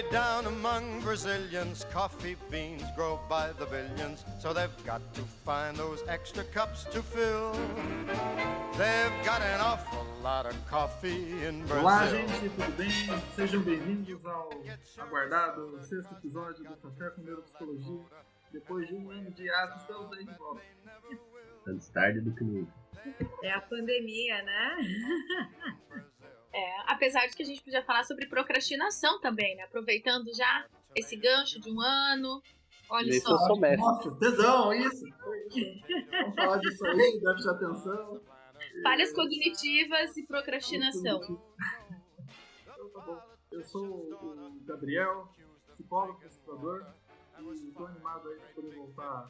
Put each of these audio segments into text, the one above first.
Way down among Brazilians, coffee beans grow by the billions, so they've got to find those extra cups to fill. They've got an awful lot of coffee in Brazil. Olá, gente, tudo bem? Sejam bem-vindos ao aguardado sexto episódio do Café com Neuropsicologia. Depois de um ano de ato, estamos aí de volta. Antes tarde do que nunca. É a pandemia, né? É, apesar de que a gente podia falar sobre procrastinação também, né? Aproveitando já esse gancho de um ano. Olha Nesse só. eu. Nossa, tesão, isso! Vamos falar disso aí, déficit de atenção. Falhas cognitivas e procrastinação. Então tá bom. Eu sou o Gabriel, psicólogo, pesquisador, e estou animado aí para poder voltar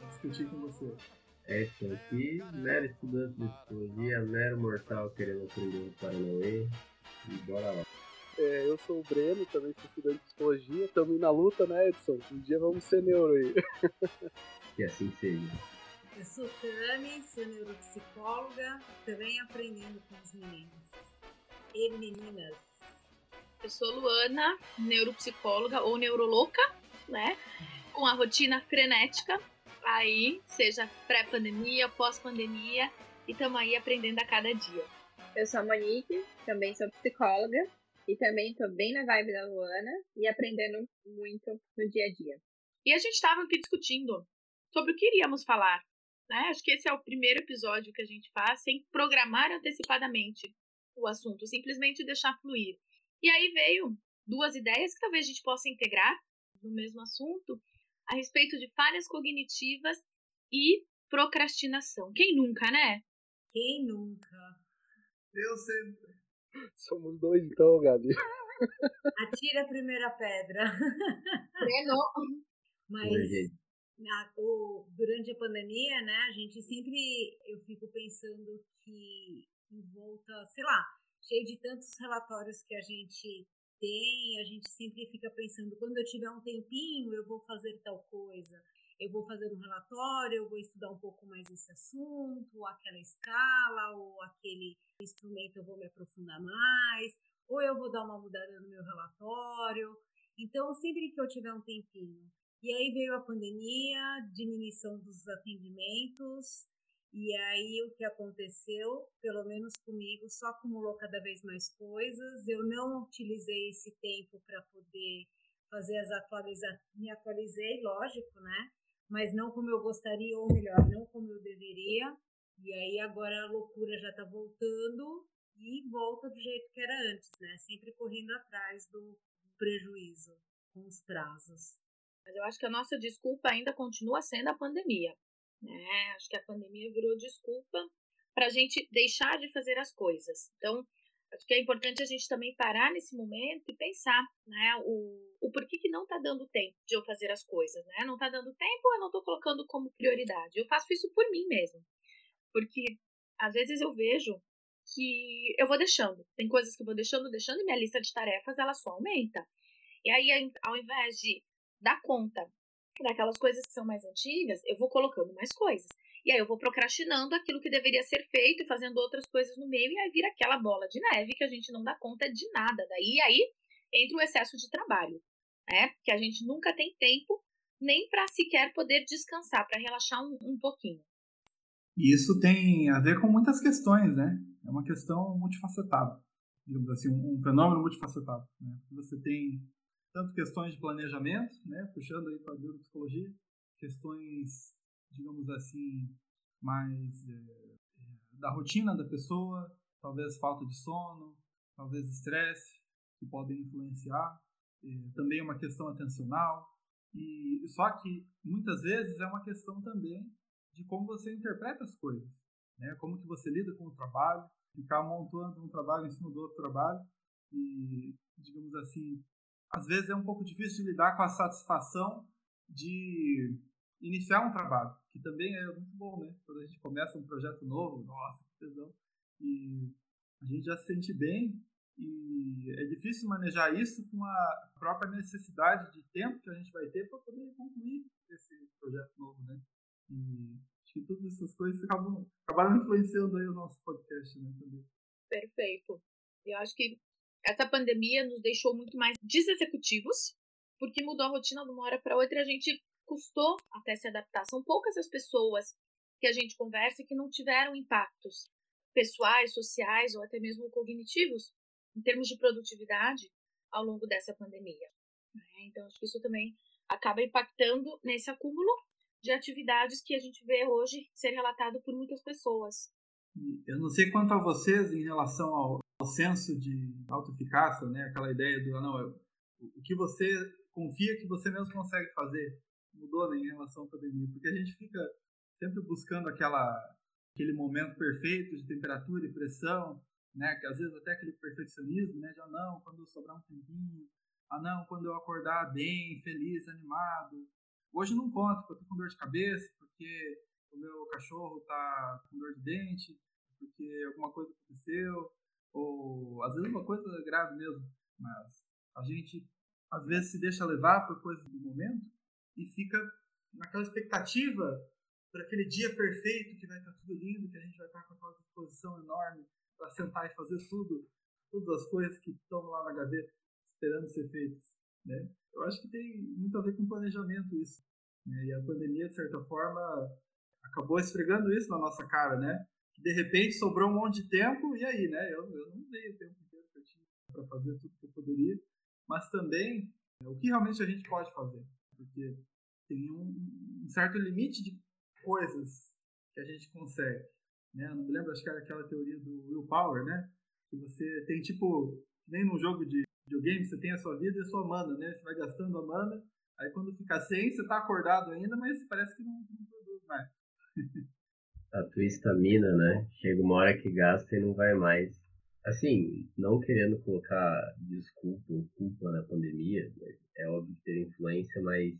a discutir com você. É isso aqui, mero estudante de psicologia, mero mortal querendo aprender o Paranauê. E bora lá. É, eu sou o Breno, também sou estudante de psicologia. Estamos na luta, né, Edson? Um dia vamos ser neuro aí. Que assim seja. Eu sou Tami, sou neuropsicóloga, também aprendendo com os meninos. E meninas. Eu sou Luana, neuropsicóloga ou neurolouca, né? Com a rotina frenética. Aí, seja pré-pandemia, pós-pandemia, e estamos aí aprendendo a cada dia. Eu sou a Monique, também sou psicóloga e também tô bem na vibe da Luana e aprendendo muito no dia a dia. E a gente estava aqui discutindo sobre o que iríamos falar. Né? Acho que esse é o primeiro episódio que a gente faz sem programar antecipadamente o assunto, simplesmente deixar fluir. E aí veio duas ideias que talvez a gente possa integrar no mesmo assunto a respeito de falhas cognitivas e procrastinação. Quem nunca, né? Quem nunca? Eu sempre. Somos dois então, Gabi. Atira a primeira pedra. Breno. Mas Oi, gente. na- o- durante a pandemia, né, a gente sempre, eu fico pensando que em volta, sei lá, cheio de tantos relatórios que a gente tem, a gente sempre fica pensando, quando eu tiver um tempinho, eu vou fazer tal coisa. Eu vou fazer um relatório, eu vou estudar um pouco mais esse assunto, ou aquela escala, ou aquele instrumento eu vou me aprofundar mais, ou eu vou dar uma mudada no meu relatório. Então, sempre que eu tiver um tempinho, e aí veio a pandemia, diminuição dos atendimentos, e aí o que aconteceu, pelo menos comigo, só acumulou cada vez mais coisas. Eu não utilizei esse tempo para poder fazer as atualizações. Me atualizei, lógico, né? Mas não como eu gostaria, ou melhor, não como eu deveria. E aí agora a loucura já está voltando e volta do jeito que era antes, né? Sempre correndo atrás do prejuízo com os prazos. Mas eu acho que a nossa desculpa ainda continua sendo a pandemia. Né? Acho que a pandemia virou desculpa para a gente deixar de fazer as coisas. Então, acho que é importante a gente também parar nesse momento e pensar né, o, o porquê que não está dando tempo de eu fazer as coisas. Né? Não está dando tempo, eu não estou colocando como prioridade. Eu faço isso por mim mesmo. Porque às vezes eu vejo que eu vou deixando. Tem coisas que eu vou deixando, deixando, e minha lista de tarefas ela só aumenta. E aí, ao invés de dar conta daquelas coisas que são mais antigas, eu vou colocando mais coisas. E aí eu vou procrastinando aquilo que deveria ser feito e fazendo outras coisas no meio, e aí vira aquela bola de neve que a gente não dá conta de nada. Daí aí entra o excesso de trabalho, né? Que a gente nunca tem tempo nem para sequer poder descansar, para relaxar um, um pouquinho. E isso tem a ver com muitas questões, né? É uma questão multifacetada, digamos assim, um fenômeno multifacetado. Né? Você tem tanto questões de planejamento, né? Puxando aí para a neuropsicologia, questões, digamos assim, mais é, da rotina da pessoa, talvez falta de sono, talvez estresse, que podem influenciar. É, também uma questão atencional. E só que muitas vezes é uma questão também de como você interpreta as coisas, né? Como que você lida com o trabalho, ficar montando um trabalho em cima do outro trabalho e, digamos assim, às vezes é um pouco difícil de lidar com a satisfação de iniciar um trabalho, que também é muito bom, né? Quando a gente começa um projeto novo, nossa, que tesão, e a gente já se sente bem e é difícil manejar isso com a própria necessidade de tempo que a gente vai ter para poder concluir esse projeto novo, né? E acho que todas essas coisas acabam, acabaram influenciando aí o nosso podcast, né, também. Perfeito. Eu acho que essa pandemia nos deixou muito mais desexecutivos, porque mudou a rotina de uma hora para outra e a gente custou até se adaptar. São poucas as pessoas que a gente conversa que não tiveram impactos pessoais, sociais ou até mesmo cognitivos em termos de produtividade ao longo dessa pandemia. Né? Então, acho que isso também acaba impactando nesse acúmulo de atividades que a gente vê hoje ser relatado por muitas pessoas. Eu não sei quanto a vocês em relação ao, ao senso de autoeficácia, né? aquela ideia do, ah, não, eu, o que você confia que você mesmo consegue fazer mudou né, em relação à pandemia, porque a gente fica sempre buscando aquela, aquele momento perfeito de temperatura e pressão, né? Que às vezes até aquele perfeccionismo, né? De ah, não, quando sobrar um tempinho, ah não, quando eu acordar bem, feliz, animado. Hoje não conto, porque eu tô com dor de cabeça, porque o meu cachorro tá com dor de dente, porque alguma coisa aconteceu, ou às vezes uma coisa grave mesmo, mas a gente às vezes se deixa levar por coisas do momento e fica naquela expectativa para aquele dia perfeito que vai estar tudo lindo, que a gente vai estar com aquela disposição enorme para sentar e fazer tudo, todas as coisas que estão lá na gaveta esperando ser feitas, né? Eu acho que tem muito a ver com planejamento isso. Né? E a pandemia, de certa forma, acabou esfregando isso na nossa cara, né? De repente sobrou um monte de tempo e aí, né? Eu, eu não dei o tempo inteiro que eu tinha para fazer tudo que eu poderia, mas também o que realmente a gente pode fazer, porque tem um, um certo limite de coisas que a gente consegue. Né? Não me lembro, acho que era aquela teoria do willpower, né? Que você tem tipo, nem num jogo de videogame, você tem a sua vida e a sua mana, né? Você vai gastando a mana, aí quando fica sem, você tá acordado ainda, mas parece que não, não produz mais. a tua estamina, né? Chega uma hora que gasta e não vai mais. Assim, não querendo colocar desculpa ou culpa na pandemia, é óbvio que teve influência, mas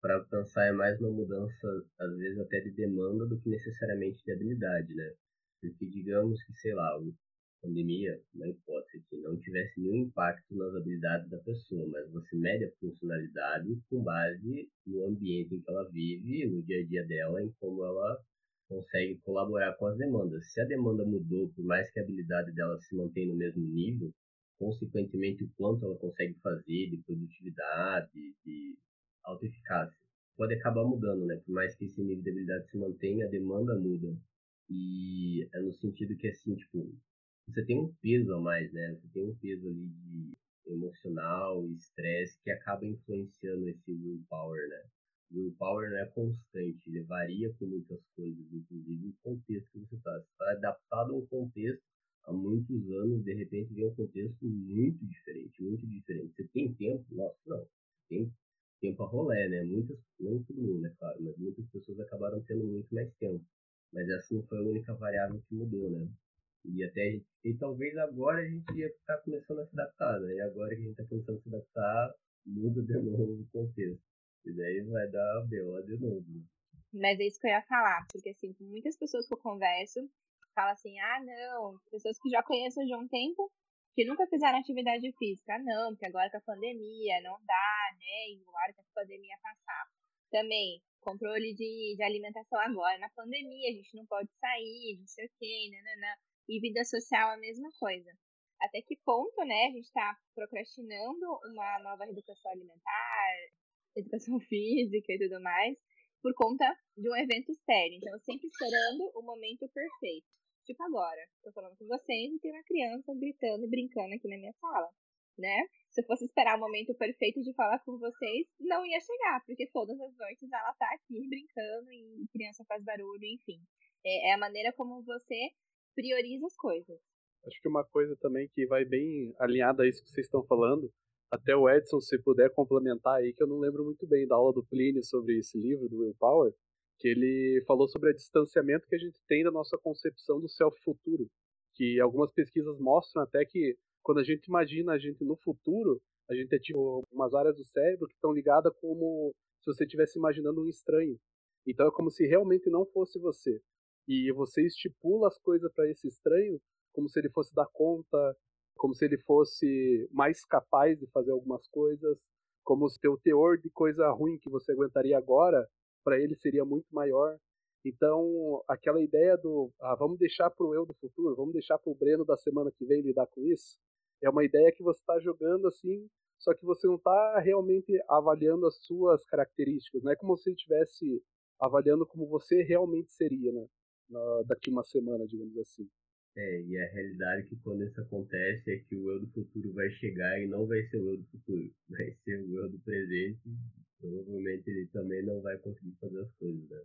para pensar é mais uma mudança, às vezes até de demanda do que necessariamente de habilidade, né? Porque digamos que, sei lá, a pandemia, na hipótese que não tivesse nenhum impacto nas habilidades da pessoa, mas você mede a funcionalidade com base no ambiente em que ela vive, no dia a dia dela, em como ela consegue colaborar com as demandas. Se a demanda mudou, por mais que a habilidade dela se mantenha no mesmo nível, consequentemente o quanto ela consegue fazer de produtividade, de autoeficácia. Pode acabar mudando, né? Por mais que esse nível de habilidade se mantenha, a demanda muda. E é no sentido que, assim, tipo, você tem um peso a mais, né? Você tem um peso ali de emocional estresse que acaba influenciando esse willpower, né? O willpower não é constante, ele varia com muitas coisas, inclusive o contexto que você está. Você está adaptado a um contexto há muitos anos, de repente vem um contexto muito diferente, muito diferente. Você tem tempo? Nossa, não. Tem tempo a rolé, né? Muitas, não todo mundo, é claro, mas muitas pessoas acabaram tendo muito mais tempo. Mas essa não foi a única variável que mudou, né? E até e talvez agora a gente ia estar tá começando a se adaptar, né? E agora que a gente está começando a se adaptar, muda de novo o contexto. E daí vai dar BO de novo. Mas é isso que eu ia falar, porque assim, muitas pessoas que eu converso falam assim, ah não, pessoas que já conheço de um tempo, que nunca fizeram atividade física. Ah, não, porque agora com a pandemia não dá, né? E agora que a pandemia passar. Também, controle de, de alimentação agora. Na pandemia a gente não pode sair, não sei o quê, nananã. E vida social a mesma coisa. Até que ponto, né, a gente está procrastinando uma nova educação alimentar, educação física e tudo mais, por conta de um evento externo. Então, sempre esperando o momento perfeito tipo agora. Tô falando com vocês e tem uma criança gritando e brincando aqui na minha sala, né? Se eu fosse esperar o momento perfeito de falar com vocês, não ia chegar, porque todas as noites ela tá aqui brincando e criança faz barulho, enfim. É, é a maneira como você prioriza as coisas. Acho que uma coisa também que vai bem alinhada a isso que vocês estão falando, até o Edson, se puder complementar aí, que eu não lembro muito bem da aula do Plínio sobre esse livro, do Willpower, que ele falou sobre o distanciamento que a gente tem da nossa concepção do self-futuro, que algumas pesquisas mostram até que quando a gente imagina a gente no futuro, a gente é tipo umas áreas do cérebro que estão ligadas como se você estivesse imaginando um estranho. Então é como se realmente não fosse você. E você estipula as coisas para esse estranho como se ele fosse dar conta, como se ele fosse mais capaz de fazer algumas coisas, como se o teor de coisa ruim que você aguentaria agora para ele seria muito maior. Então, aquela ideia do ah, vamos deixar para o eu do futuro, vamos deixar para o Breno da semana que vem lidar com isso, É uma ideia que você está jogando assim, só que você não está realmente avaliando as suas características. Não é como se estivesse avaliando como você realmente seria, né? Na, daqui uma semana, digamos assim. É, e a realidade é que quando isso acontece é que o eu do futuro vai chegar e não vai ser o eu do futuro, vai ser o eu do presente. Provavelmente ele também não vai conseguir fazer as coisas, né?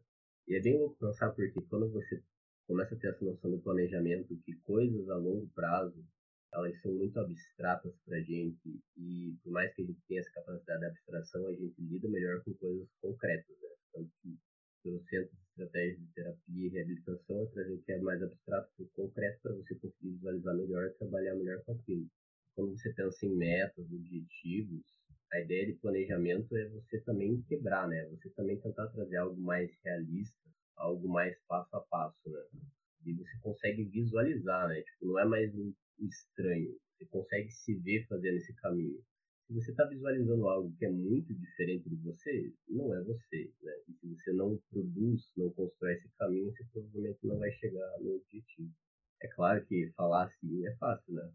E é bem louco pensar porque quando você começa a ter essa noção do planejamento, que coisas a longo prazo elas são muito abstratas para a gente e por mais que a gente tenha essa capacidade de abstração, a gente lida melhor com coisas concretas, né? Tanto que pelo centro de estratégias de terapia e reabilitação é trazer o que é mais abstrato para o concreto para você conseguir visualizar melhor e trabalhar melhor com aquilo. Quando você pensa em metas, objetivos, a ideia de planejamento é você também quebrar, né? Você também tentar trazer algo mais realista, algo mais passo a passo, né? E você consegue visualizar, né? Tipo, não é mais um estranho. Você consegue se ver fazendo esse caminho. Se você está visualizando algo que é muito diferente de você, não é você, né? E se você não produz, não constrói esse caminho, você provavelmente não vai chegar no objetivo. É claro que falar assim é fácil, né?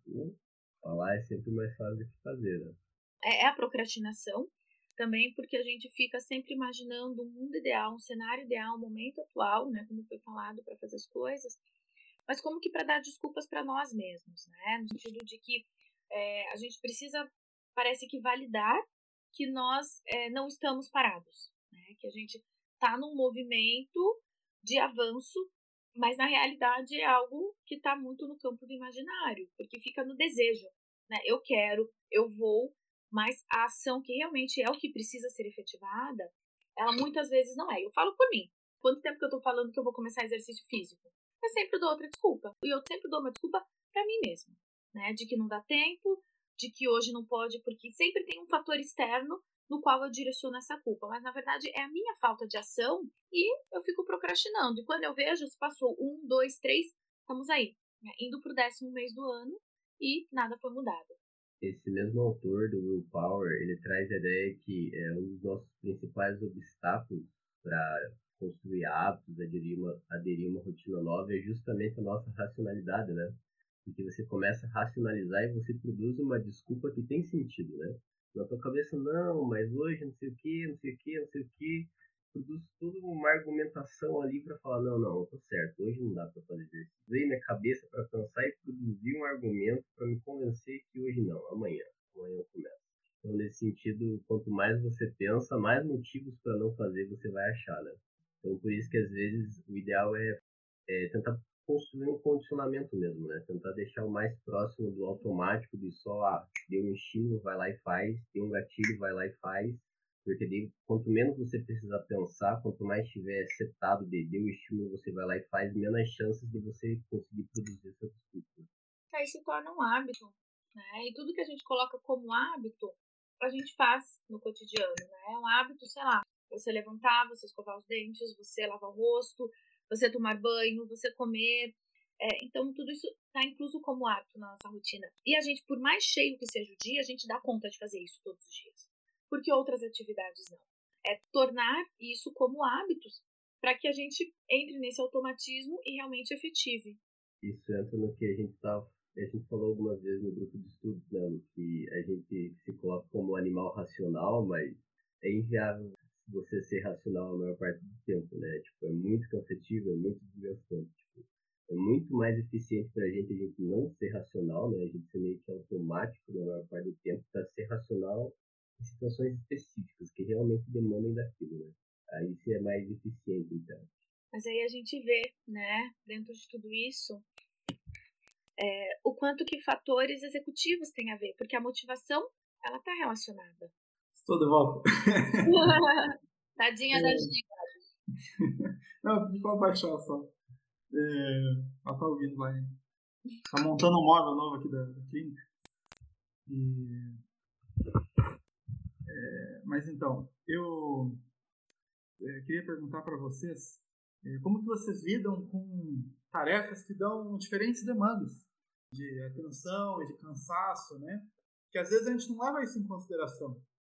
Falar é sempre mais fácil do que fazer, né? É, é a procrastinação também porque a gente fica sempre imaginando um mundo ideal, um cenário ideal, um momento atual, né, como foi falado para fazer as coisas, mas como que para dar desculpas para nós mesmos, né, no sentido de que é, a gente precisa, parece que validar que nós é, não estamos parados, né, que a gente está num movimento de avanço, mas na realidade é algo que está muito no campo do imaginário, porque fica no desejo, né, eu quero, eu vou, mas a ação que realmente é o que precisa ser efetivada, ela muitas vezes não é. Eu falo por mim. Quanto tempo que eu tô falando que eu vou começar exercício físico? Eu sempre dou outra desculpa. E eu sempre dou uma desculpa para mim mesma, né? De que não dá tempo, de que hoje não pode, porque sempre tem um fator externo no qual eu direciono essa culpa. Mas na verdade é a minha falta de ação e eu fico procrastinando. E quando eu vejo, se passou um, dois, três, estamos aí, né? indo pro décimo mês do ano e nada foi mudado esse mesmo autor do Willpower, ele traz a ideia que é um dos nossos principais obstáculos para construir hábitos, aderir uma, aderir uma rotina nova, é justamente a nossa racionalidade, né? Porque você começa a racionalizar e você produz uma desculpa que tem sentido, né? Na tua cabeça, não, mas hoje não sei o que, não sei o que, não sei o que produz toda uma argumentação ali para falar, não, não, eu tô certo, hoje não dá para fazer exercício. Usei minha cabeça para pensar e produzir um argumento para me convencer que hoje não, amanhã, amanhã eu começo. Então, nesse sentido, quanto mais você pensa, mais motivos para não fazer você vai achar, né? Então, por isso que às vezes o ideal é, é tentar construir um condicionamento mesmo, né? Tentar deixar o mais próximo do automático, de só, ah, deu um estímulo, vai lá e faz, tem um gatilho, vai lá e faz, porque daí, quanto menos você precisa pensar, quanto mais estiver setado de deu estímulo, você vai lá e faz, menos chances de você conseguir produzir essa discussão. Aí se torna um hábito, né? E tudo que a gente coloca como hábito, a gente faz no cotidiano, né? É um hábito, sei lá, você levantar, você escovar os dentes, você lavar o rosto, você tomar banho, você comer. É, então, tudo isso está incluso como hábito na nossa rotina. E a gente, por mais cheio que seja o dia, a gente dá conta de fazer isso todos os dias porque outras atividades não. É tornar isso como hábitos para que a gente entre nesse automatismo e realmente efetive. Isso entra no que a gente tá, a gente falou algumas vezes no grupo de estudos, né, que a gente se coloca como animal racional, mas é inviável você ser racional a maior parte do tempo, né? Tipo, é muito cansativo, é muito desgastante. Tipo, é muito mais eficiente para a gente a gente não ser racional, né? A gente ser meio que automático na maior parte do tempo para ser racional em situações específicas que realmente demandem daquilo, né? Aí você é mais eficiente, então. Mas aí a gente vê, né, dentro de tudo isso, é, o quanto que fatores executivos têm a ver, porque a motivação, ela está relacionada. Estou de volta. Tadinha é. da Giga. Não, pedi pra baixar só. É, ela tá ouvindo lá. Tá montando um móvel novo aqui da, da clínica. E é, mas então, eu é, queria perguntar para vocês é, como que vocês lidam com tarefas que dão diferentes demandas de atenção e de cansaço, né? Que às vezes a gente não leva isso em consideração,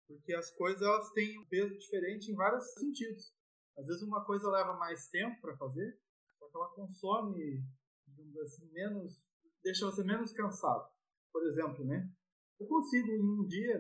porque as coisas elas têm um peso diferente em vários sentidos. Às vezes uma coisa leva mais tempo para fazer, só que ela consome, digamos assim, menos, deixa você menos cansado. por exemplo, né? Eu consigo em um dia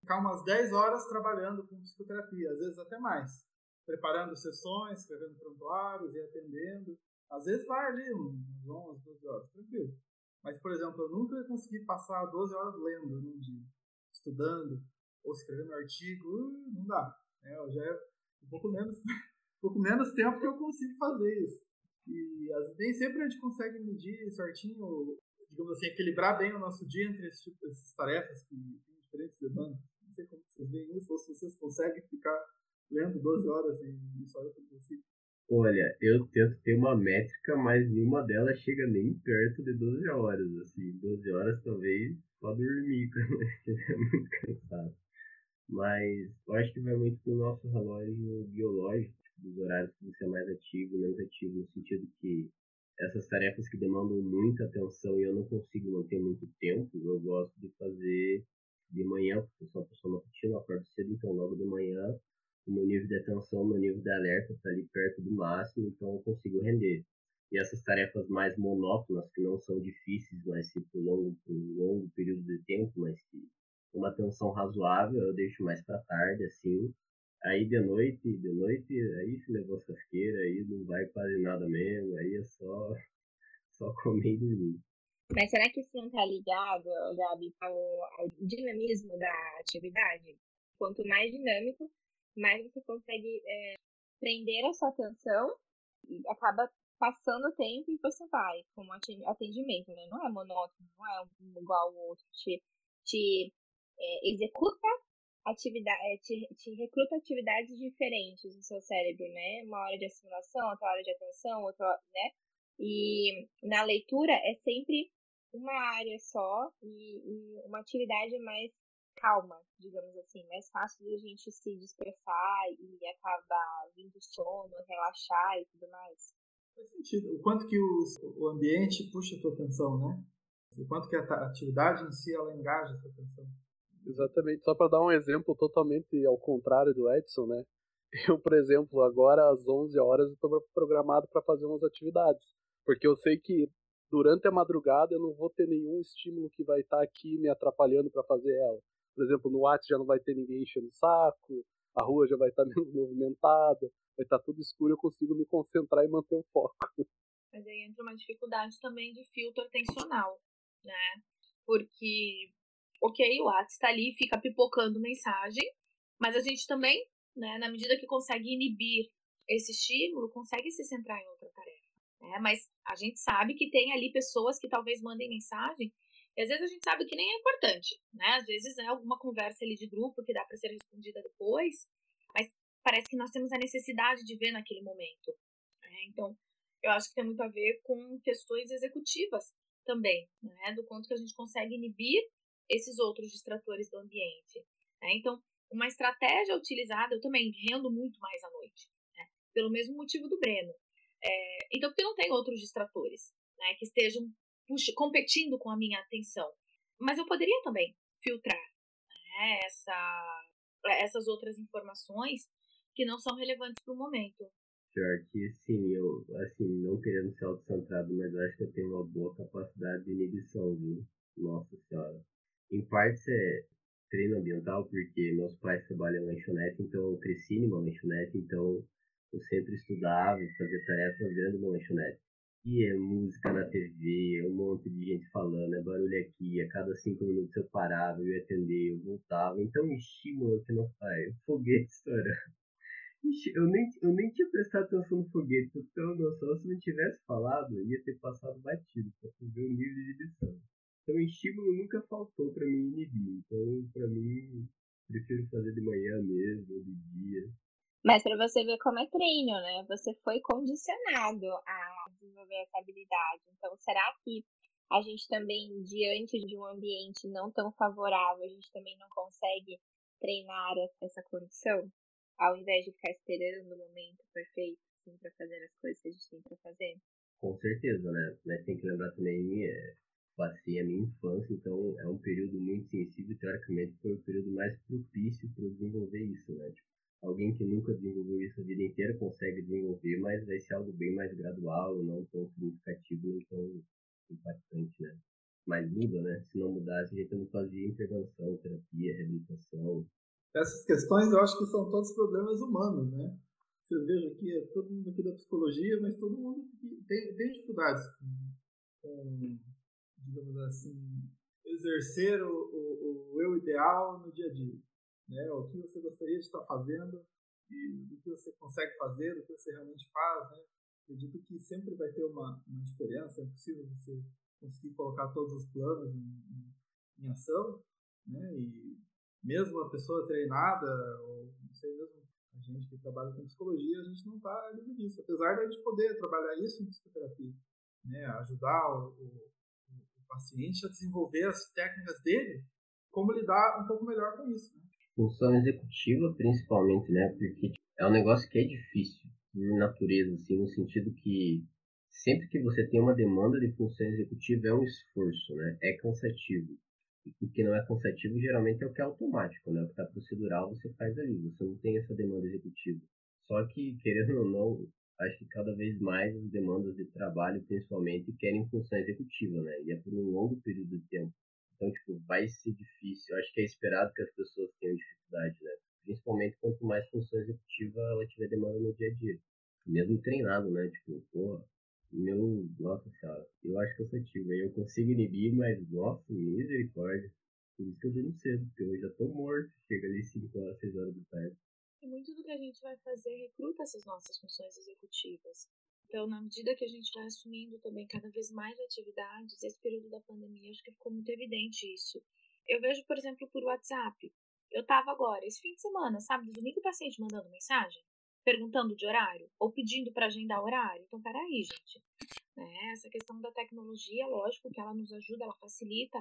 ficar umas 10 horas trabalhando com psicoterapia, às vezes até mais. Preparando sessões, escrevendo prontuários e atendendo. Às vezes vai ali umas 11, 12 horas, tranquilo. Mas, por exemplo, eu nunca consegui passar 12 horas lendo num dia, estudando ou escrevendo artigo, uh, não dá. É, já é um pouco menos, um pouco menos tempo que eu consigo fazer isso. E as, nem sempre a gente consegue medir certinho, digamos assim, equilibrar bem o nosso dia entre esse tipo, essas tarefas que têm diferentes demandas. Não sei como vocês veem isso, ou se vocês conseguem ficar lendo 12 horas e só eu consigo. Olha, eu tento ter uma métrica, mas nenhuma delas chega nem perto de 12 horas. Assim, 12 horas talvez só dormir quando estiver muito cansado. Mas eu acho que vai muito do nosso relógio biológico, tipo, dos horários que você é mais ativo e menos ativo, no sentido que essas tarefas que demandam muita atenção e eu não consigo manter muito tempo, eu gosto de fazer de manhã, porque eu sou uma pessoa matutina, acordo cedo, então logo de manhã o meu nível de atenção, o meu nível de alerta está ali perto do máximo, então eu consigo render. E essas tarefas mais monótonas, que não são difíceis, mas longo, por um longo período de tempo, mas que uma atenção razoável, eu deixo mais para tarde, assim. Aí de noite, de noite, aí se levou as casqueiras, aí não vai quase nada mesmo, aí é só, só comer e dormir. Mas será que isso não está ligado, Gabi, ao, ao dinamismo da atividade? Quanto mais dinâmico, mais você consegue é, prender a sua atenção e acaba passando o tempo e você vai com atendimento, né? Não é monótono, não é um igual ao outro. Te, te é, executa atividade, é, te, te recruta atividades diferentes no seu cérebro, né? Uma hora de assimilação, outra hora de atenção, outra, né? E na leitura é sempre uma área só e, e uma atividade mais calma, digamos assim, mais fácil de a gente se dispersar e acabar vindo sono, relaxar e tudo mais. Faz sentido. O quanto que o, o ambiente puxa a tua atenção, né? O quanto que a atividade em si ela engaja a tua atenção. Exatamente. Só para dar um exemplo totalmente ao contrário do Edson, né? Eu, por exemplo, agora às 11 horas estou programado para fazer umas atividades, porque eu sei que durante a madrugada eu não vou ter nenhum estímulo que vai estar tá aqui me atrapalhando para fazer ela. Por exemplo, no WhatsApp já não vai ter ninguém enchendo o saco, a rua já vai estar menos movimentada, vai estar tudo escuro, eu consigo me concentrar e manter o foco. Mas aí entra uma dificuldade também de filtro atencional, né? Porque, ok, o WhatsApp está ali, fica pipocando mensagem, mas a gente também, né, na medida que consegue inibir esse estímulo, consegue se centrar em outra tarefa. Né? Mas a gente sabe que tem ali pessoas que talvez mandem mensagem e às vezes a gente sabe que nem é importante, né? Às vezes é alguma conversa ali de grupo que dá para ser respondida depois, mas parece que nós temos a necessidade de ver naquele momento. Né? Então, eu acho que tem muito a ver com questões executivas também, né? Do quanto que a gente consegue inibir esses outros distratores do ambiente. Né? Então, uma estratégia utilizada, eu também rendo muito mais à noite, né? pelo mesmo motivo do Breno. É, então, porque não tem outros distratores né, que estejam puxa, competindo com a minha atenção. Mas eu poderia também filtrar né, essa, essas outras informações que não são relevantes para o momento. Pior que sim, eu, assim, não querendo ser autocentrado, mas eu acho que eu tenho uma boa capacidade de inibição, viu? Nossa senhora. Em parte é treino ambiental, porque meus pais trabalham em lanchonete, então eu cresci numa lanchonete, então eu sempre estudava e fazia tarefas dentro da lanchonete. E é música na TV, é um monte de gente falando, é barulho aqui, a cada cinco minutos eu parava, eu ia atender, eu voltava. Então o estímulo que não faz, foguete estourando. Eu nem, eu nem tinha prestado atenção no foguete, então noção, se não tivesse falado, eu ia ter passado batido, para ver o nível de edição. Então o estímulo nunca faltou para mim inibir. Então, para mim, prefiro fazer de manhã mesmo, de dia. Mas para você ver como é treino, né? Você foi condicionado a desenvolver essa habilidade. Então, será que a gente também, diante de um ambiente não tão favorável, a gente também não consegue treinar essa condição? Ao invés de ficar esperando o momento perfeito assim, para fazer as coisas que a gente tem para fazer? Com certeza, né? Mas tem que lembrar também, é, passei a minha infância, então é um período muito sensível, teoricamente foi o período mais propício para eu desenvolver isso, né? Tipo, alguém que nunca desenvolveu isso a vida inteira consegue desenvolver, mas vai ser algo bem mais gradual, não tão significativo, nem tão impactante, né? mas muda, né? Se não mudasse, a gente não fazia intervenção, terapia, reabilitação. Essas questões eu acho que são todos problemas humanos, né? Vocês vejam aqui, é todo mundo aqui da psicologia, mas todo mundo tem, tem dificuldades com, digamos assim, exercer o, o, o eu ideal no dia a dia. Né? O que você gostaria de estar fazendo e do que você consegue fazer, do que você realmente faz, né? Acredito que sempre vai ter uma, uma diferença, é possível você conseguir colocar todos os planos em, em, em ação, né? E mesmo a pessoa treinada, ou não sei mesmo, a gente que trabalha com psicologia, a gente não está livre disso, apesar de a gente poder trabalhar isso em psicoterapia, né? Ajudar o, o, o paciente a desenvolver as técnicas dele, como lidar um pouco melhor com isso, né? Função executiva, principalmente, né? Porque é um negócio que é difícil, de natureza, assim, no sentido que sempre que você tem uma demanda de função executiva é um esforço, né? É cansativo. O que não é cansativo geralmente é o que é automático, né? O que está procedural você faz ali, você não tem essa demanda executiva. Só que, querendo ou não, acho que cada vez mais as demandas de trabalho, principalmente, querem função executiva, né? E é por um longo período de tempo. Então, tipo, vai ser difícil. Eu acho que é esperado que as pessoas tenham dificuldade, né? Principalmente quanto mais função executiva ela tiver demanda no dia a dia. Mesmo treinado, né? Tipo, porra, meu, nossa senhora, eu acho cansativo. Aí eu consigo inibir, mas, nossa, misericórdia. Por isso que eu durmo cedo, porque eu já tô morto. Chega ali 5 horas, 6 horas da tarde. E muito do que a gente vai fazer recruta essas nossas funções executivas. Então, na medida que a gente vai assumindo também cada vez mais atividades, esse período da pandemia, acho que ficou muito evidente isso. Eu vejo, por exemplo, por WhatsApp. Eu tava agora, esse fim de semana, sábado, domingo, o paciente mandando mensagem, perguntando de horário, ou pedindo para agendar horário. Então, peraí, gente. Né? Essa questão da tecnologia, lógico que ela nos ajuda, ela facilita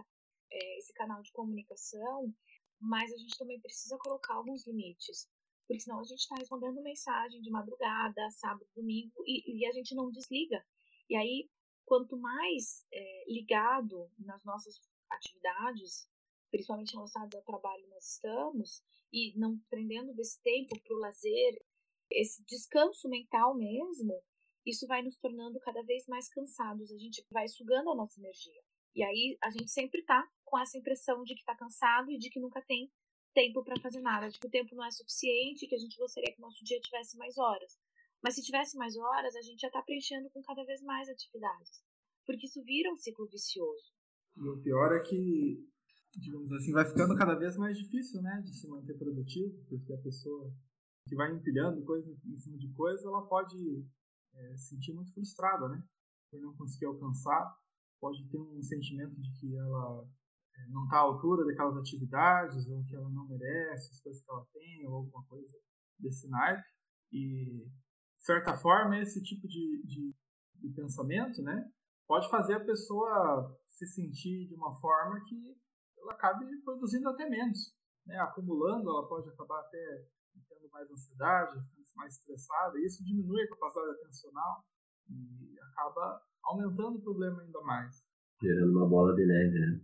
é, esse canal de comunicação, mas a gente também precisa colocar alguns limites porque senão a gente está respondendo mensagem de madrugada, sábado, domingo, e, e, a gente não desliga. E aí, quanto mais é, ligado nas nossas atividades, principalmente relacionadas ao trabalho nós estamos, e não prendendo desse tempo para o lazer, esse descanso mental mesmo, isso vai nos tornando cada vez mais cansados, a gente vai sugando a nossa energia. E aí a gente sempre está com essa impressão de que está cansado e de que nunca tem tempo para fazer nada, de que o tempo não é suficiente, que a gente gostaria que o nosso dia tivesse mais horas. Mas se tivesse mais horas, a gente já está preenchendo com cada vez mais atividades. Porque isso vira um ciclo vicioso. E o pior é que, digamos assim, vai ficando cada vez mais difícil, né, de se manter produtivo, porque a pessoa que vai empilhando coisa em cima de coisa, ela pode é, se sentir muito frustrada, né, por não conseguir alcançar, pode ter um sentimento de que ela não está à altura daquelas atividades, ou que ela não merece as coisas que ela tem, ou alguma coisa desse naipe. E, de certa forma, esse tipo de, de, de pensamento né, pode fazer a pessoa se sentir de uma forma que ela acabe produzindo até menos. Né? Acumulando, ela pode acabar até tendo mais ansiedade, mais estressada, e isso diminui a capacidade atencional e acaba aumentando o problema ainda mais. Gerando uma bola de neve, né?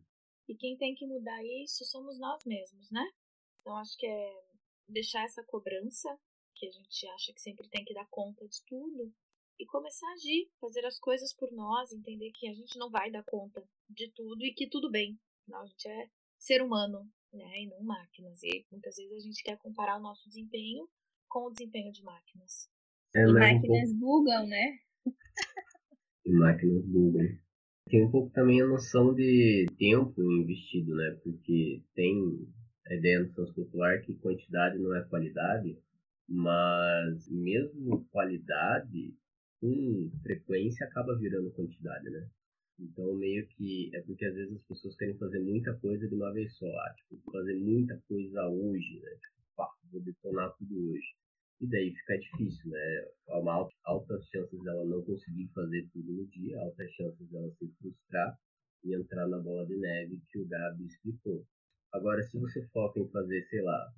E quem tem que mudar isso somos nós mesmos, né? Então acho que é deixar essa cobrança, que a gente acha que sempre tem que dar conta de tudo, e começar a agir, fazer as coisas por nós, entender que a gente não vai dar conta de tudo e que tudo bem. Afinal, a gente é ser humano, né? E não máquinas. E muitas vezes a gente quer comparar o nosso desempenho com o desempenho de máquinas. É, e máquinas um pouco... bugam, né? e máquinas bugam. Tem um pouco também a noção de tempo investido, né? Porque tem a ideia no senso popular que quantidade não é qualidade, mas mesmo qualidade, com frequência, acaba virando quantidade, né? Então, meio que é porque às vezes as pessoas querem fazer muita coisa de uma vez só, ah, tipo, fazer muita coisa hoje, né? Tipo, pá, vou detonar tudo hoje. E daí fica difícil, né? Há uma alta, altas chances dela não conseguir fazer tudo no dia, altas chances dela se frustrar e entrar na bola de neve que o Gabi explicou. Agora, se você foca em fazer, sei lá,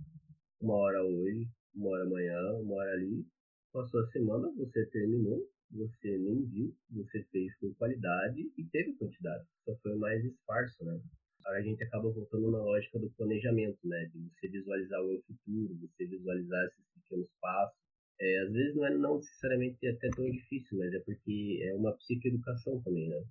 uma hora hoje, uma hora amanhã, uma hora ali, passou a semana, você terminou, você nem viu, você fez com qualidade e teve quantidade. Só foi mais esparso, né? a gente acaba voltando na lógica do planejamento, né? De você visualizar o futuro, você visualizar esses pequenos passos. É, às vezes não é não necessariamente até tão difícil, mas é porque é uma psicoeducação também, né?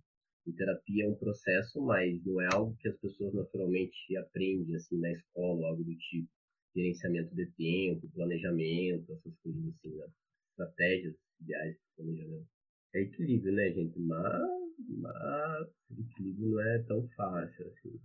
E terapia é um processo, mas não é algo que as pessoas naturalmente aprendem assim na escola, algo do tipo gerenciamento de tempo, planejamento, essas coisas assim, né? estratégias ideais de planejamento. É equilíbrio, né, gente? Mas, mas equilíbrio não é tão fácil assim.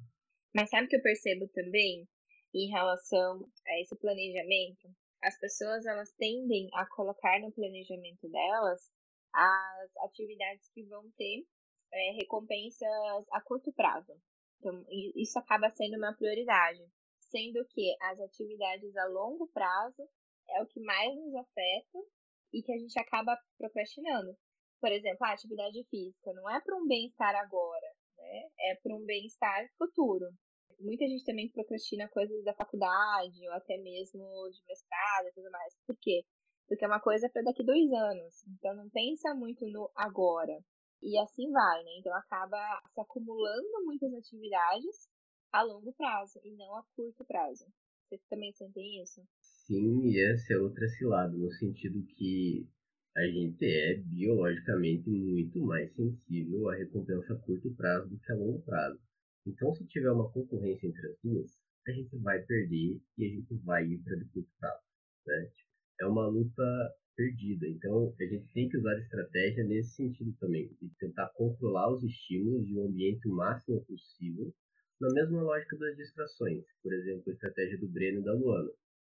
Mas sabe o que eu percebo também em relação a esse planejamento? As pessoas elas tendem a colocar no planejamento delas as atividades que vão ter é, recompensas a curto prazo. Então, isso acaba sendo uma prioridade, sendo que as atividades a longo prazo é o que mais nos afeta e que a gente acaba procrastinando. Por exemplo, a atividade física não é para um bem-estar agora, né? É para um bem-estar futuro. Muita gente também procrastina coisas da faculdade ou até mesmo de mestrado e tudo mais. Por quê? Porque é uma coisa para daqui dois anos. Então não pensa muito no agora. E assim vai, né? Então acaba se acumulando muitas atividades a longo prazo e não a curto prazo. Vocês também sentem isso? Sim, e essa é outra cilada, no sentido que a gente é biologicamente muito mais sensível à recompensa a curto prazo do que a longo prazo. Então, se tiver uma concorrência entre as duas, a gente vai perder e a gente vai ir para o prazo. Né? É uma luta perdida. Então, a gente tem que usar estratégia nesse sentido também, de tentar controlar os estímulos e o ambiente o máximo possível, na mesma lógica das distrações. Por exemplo, a estratégia do Breno e da Luana.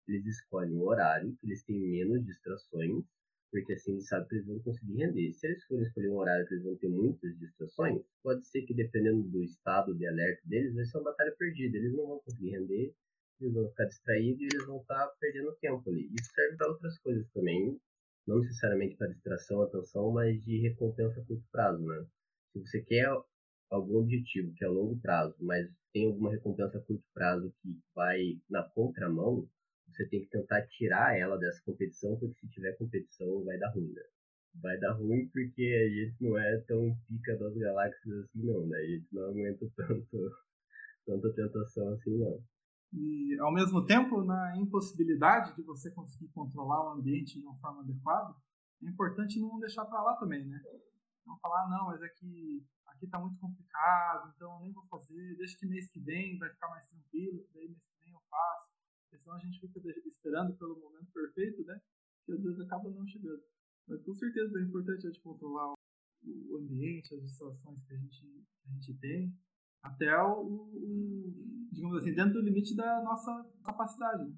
Eles escolhem um horário que eles têm menos distrações, porque assim eles sabem que eles vão conseguir render. Se eles forem escolher um horário que eles vão ter muitas distrações, pode ser que dependendo do estado de alerta deles, vai ser uma batalha perdida. Eles não vão conseguir render, eles vão ficar distraídos e eles vão estar perdendo tempo ali. Isso serve para outras coisas também, não necessariamente para distração, atenção, mas de recompensa a curto prazo, né? Se você quer algum objetivo que é a longo prazo, mas tem alguma recompensa a curto prazo que vai na contramão, você tem que tentar tirar ela dessa competição, porque se tiver competição vai dar ruim, né? Vai dar ruim porque a gente não é tão pica das galáxias assim não, né? A gente não aguenta tanto, tanta tentação assim não. E, ao mesmo tempo, na impossibilidade de você conseguir controlar o ambiente de uma forma adequada, é importante não deixar para lá também, né? Não falar, ah, não, mas é que aqui está muito complicado, então nem vou fazer, deixa que mês que vem vai ficar mais tranquilo, daí mês que vem eu faço. Porque senão a gente fica esperando pelo momento perfeito, né? Que às vezes acaba não chegando. Mas com certeza é importante a gente controlar o ambiente, as distrações que a gente, a gente tem, até o, o, digamos assim, dentro do limite da nossa capacidade. Né?